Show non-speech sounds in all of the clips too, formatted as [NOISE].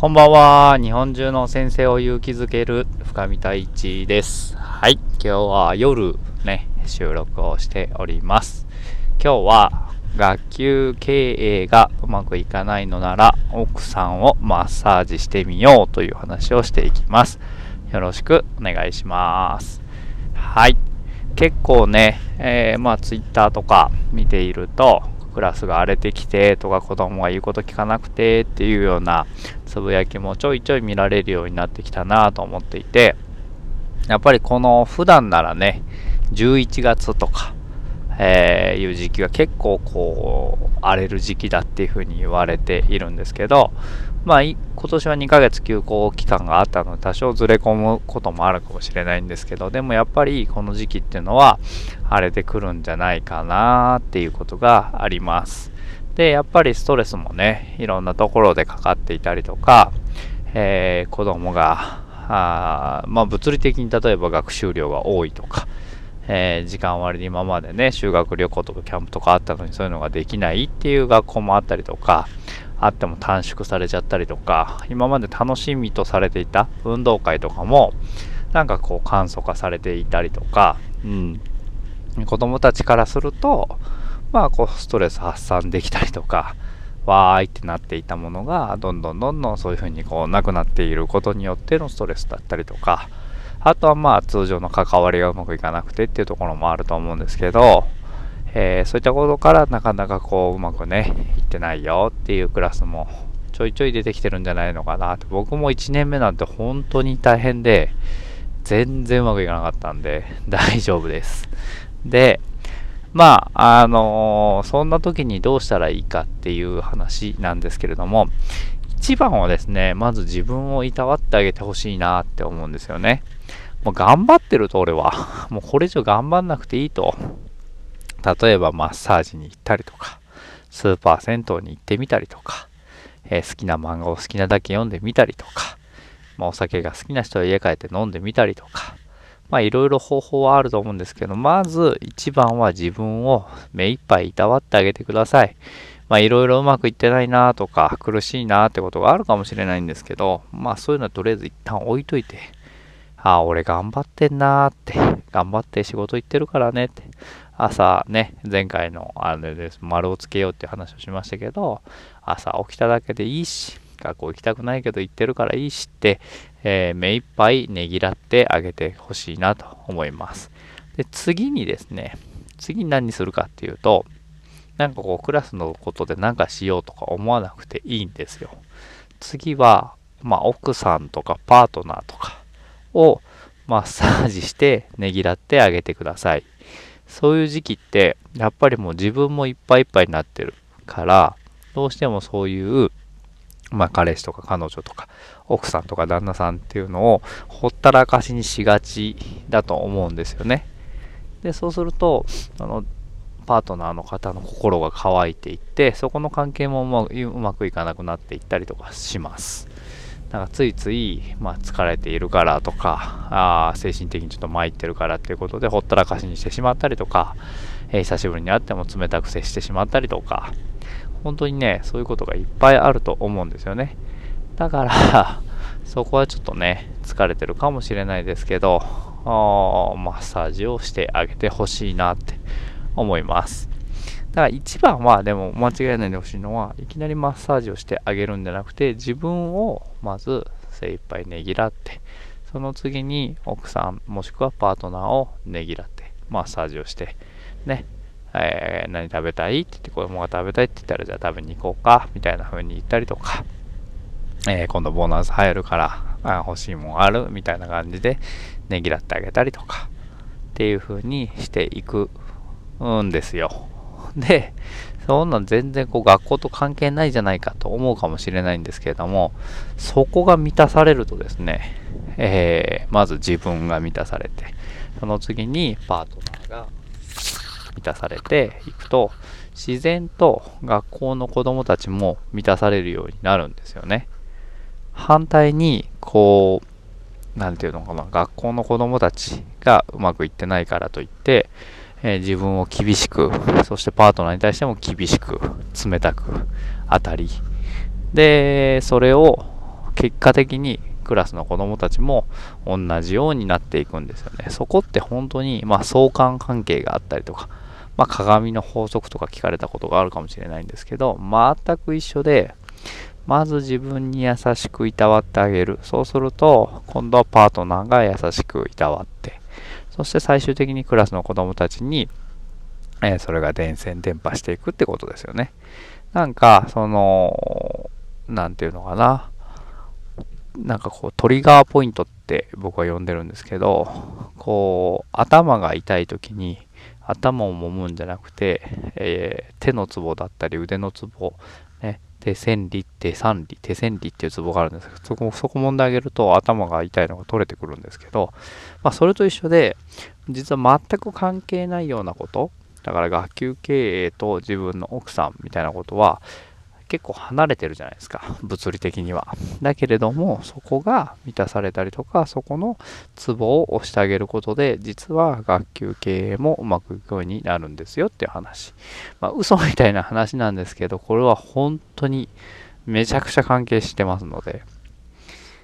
こんばんは。日本中の先生を勇気づける深見太一です。はい。今日は夜ね、収録をしております。今日は学級経営がうまくいかないのなら奥さんをマッサージしてみようという話をしていきます。よろしくお願いします。はい。結構ね、えー、まあ Twitter とか見ているとクラスが荒れてきてとか子供が言うこと聞かなくてっていうようなつぶやきもちょいちょい見られるようになってきたなと思っていてやっぱりこの普段ならね11月とか、えー、いう時期が結構こう荒れる時期だっていうふうに言われているんですけどまあ、今年は2ヶ月休校期間があったので多少ずれ込むこともあるかもしれないんですけどでもやっぱりこの時期っていうのは荒れてくるんじゃないかなっていうことがあります。でやっぱりストレスもねいろんなところでかかっていたりとか、えー、子供があまあ物理的に例えば学習量が多いとかえー、時間割で今までね修学旅行とかキャンプとかあったのにそういうのができないっていう学校もあったりとかあっても短縮されちゃったりとか今まで楽しみとされていた運動会とかもなんかこう簡素化されていたりとか、うん、子供たちからするとまあこうストレス発散できたりとかわーいってなっていたものがどんどんどんどんそういう風にこうなくなっていることによってのストレスだったりとかあとはまあ通常の関わりがうまくいかなくてっていうところもあると思うんですけどえー、そういったことからなかなかこううまくねいってないよっていうクラスもちょいちょい出てきてるんじゃないのかなって僕も1年目なんて本当に大変で全然うまくいかなかったんで [LAUGHS] 大丈夫です。でまああのー、そんな時にどうしたらいいかっていう話なんですけれども一番はですねまず自分をいたわってあげてほしいなって思うんですよね。もう頑張ってると俺は [LAUGHS] もうこれ以上頑張んなくていいと例えばマッサージに行ったりとか、スーパー銭湯に行ってみたりとか、えー、好きな漫画を好きなだけ読んでみたりとか、まあ、お酒が好きな人は家帰って飲んでみたりとか、まあいろいろ方法はあると思うんですけど、まず一番は自分を目いっぱいいたわってあげてください。まあいろいろうまくいってないなとか苦しいなってことがあるかもしれないんですけど、まあそういうのはとりあえず一旦置いといて、ああ、俺頑張ってんなーって、[LAUGHS] 頑張って仕事行ってるからねって、朝ね、前回のあれです、丸をつけようって話をしましたけど、朝起きただけでいいし、学校行きたくないけど行ってるからいいしって、えー、目いっぱいねぎらってあげてほしいなと思います。で、次にですね、次に何するかっていうと、なんかこうクラスのことで何かしようとか思わなくていいんですよ。次は、まあ奥さんとかパートナーとかをマッサージしてねぎらってあげてください。そういう時期って、やっぱりもう自分もいっぱいいっぱいになってるから、どうしてもそういう、まあ彼氏とか彼女とか奥さんとか旦那さんっていうのをほったらかしにしがちだと思うんですよね。で、そうすると、あの、パートナーの方の心が乾いていって、そこの関係もうまくいかなくなっていったりとかします。なんかついつい、まあ、疲れているからとかあ精神的にちょっと参ってるからっていうことでほったらかしにしてしまったりとか、えー、久しぶりに会っても冷たく接してしまったりとか。本当にねそういうことがいっぱいあると思うんですよね。だから [LAUGHS] そこはちょっとね疲れてるかもしれないですけどマッサージをしてあげてほしいなって思います。だから一番はでも間違いないでほしいのはいきなりマッサージをしてあげるんじゃなくて自分をまず精一杯ねぎらってその次に奥さんもしくはパートナーをねぎらってマッサージをしてねえー、何食べたいって言って子供が食べたいって言ったらじゃあ食べに行こうかみたいな風に言ったりとか、えー、今度ボーナス入るからあ欲しいもんあるみたいな感じでねぎらってあげたりとかっていう風にしていくんですよ。[LAUGHS] で、そんなん全然こう学校と関係ないじゃないかと思うかもしれないんですけれども、そこが満たされるとですね、えー、まず自分が満たされて、その次にパートナーが満たされていくと、自然と学校の子供たちも満たされるようになるんですよね。反対に、こう、なんていうのかな、学校の子供たちがうまくいってないからといって、え、自分を厳しく、そしてパートナーに対しても厳しく、冷たく当たり、で、それを結果的にクラスの子供たちも同じようになっていくんですよね。そこって本当に、まあ、相関関係があったりとか、まあ、鏡の法則とか聞かれたことがあるかもしれないんですけど、全く一緒で、まず自分に優しくいたわってあげる。そうすると、今度はパートナーが優しくいたわって、そして最終的にクラスの子供たちに、えー、それが伝染、伝播していくってことですよね。なんか、その、なんていうのかな。なんかこう、トリガーポイントって僕は呼んでるんですけど、こう、頭が痛い時に、頭を揉むんじゃなくて、えー、手のツボだったり腕のツボ、ね、手千里、手三里、手千里っていうツボがあるんですけど、そこ、そこ揉んであげると頭が痛いのが取れてくるんですけど、まあそれと一緒で、実は全く関係ないようなこと、だから学級経営と自分の奥さんみたいなことは結構離れてるじゃないですか。物理的には。だけれどもそこが満たされたりとかそこのツボを押してあげることで実は学級経営もうまくいくようになるんですよっていう話。まあ嘘みたいな話なんですけどこれは本当にめちゃくちゃ関係してますので。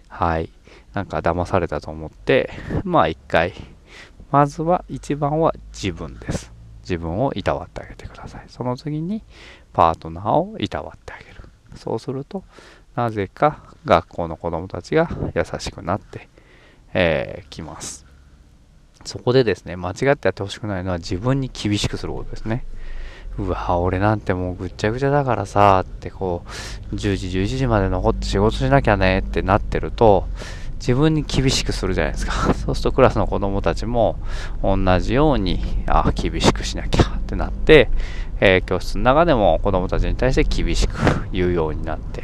はい。なんか騙されたと思ってまあ一回。まずは一番は自分です。自分をいたわってあげてください。その次にパートナーをいたわってあげる。そうすると、なぜか学校の子供たちが優しくなってき、えー、ます。そこでですね、間違ってやってほしくないのは自分に厳しくすることですね。うわ、俺なんてもうぐっちゃぐちゃだからさ、ってこう、10時、11時まで残って仕事しなきゃねってなってると、自分に厳しくするじゃないですか。[LAUGHS] そうするとクラスの子供たちも同じように、あ厳しくしなきゃってなって、えー、教室の中でも子供たちに対して厳しく言うようになって、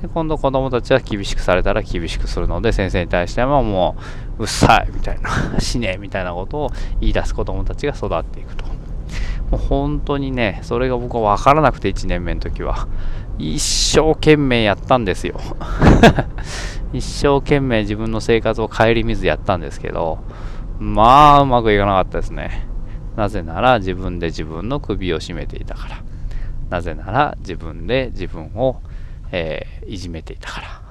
で今度子供たちは厳しくされたら厳しくするので、先生に対してはもう、うっさいみたいな、[LAUGHS] 死ねみたいなことを言い出す子供たちが育っていくと。もう本当にね、それが僕は分からなくて1年目の時は。一生懸命やったんですよ。[LAUGHS] 一生懸命自分の生活を顧みずやったんですけど、まあうまくいかなかったですね。なぜなら自分で自分の首を絞めていたから。なぜなら自分で自分を、えー、いじめていたから。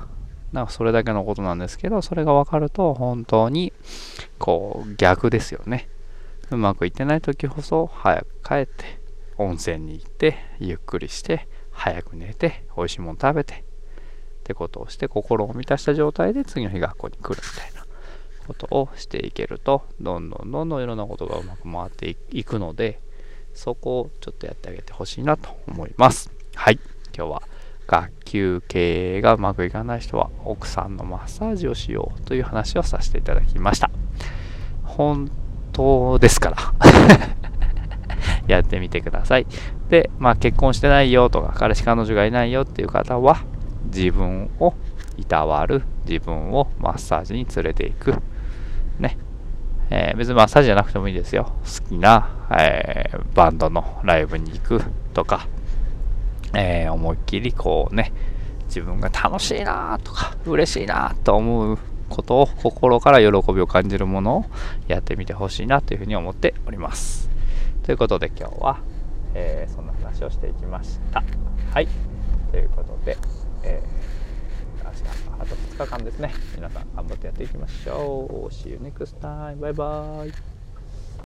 なんかそれだけのことなんですけど、それが分かると本当にこう逆ですよね。うまくいってない時こそ早く帰って温泉に行ってゆっくりして早く寝て美味しいもの食べてってことをして心を満たした状態で次の日学校に来るみたいなことをしていけるとどんどんどんどんいろんなことがうまく回っていくのでそこをちょっとやってあげてほしいなと思います。はい。今日は学級経営がうまくいかない人は奥さんのマッサージをしようという話をさせていただきました。本当ですから [LAUGHS] やってみてください。で、まあ結婚してないよとか、彼氏彼女がいないよっていう方は、自分をいたわる、自分をマッサージに連れていく。ね。えー、別にマッサージじゃなくてもいいですよ。好きな、えー、バンドのライブに行くとか、えー、思いっきりこうね、自分が楽しいなとか、嬉しいなと思うことを心から喜びを感じるものをやってみてほしいなというふうに思っております。ということで今日は、えー、そんな話をしていきました。はい。ということで、えー、明日、あと2日間ですね。皆さん頑張ってやっていきましょう。See you next time. バイバイ。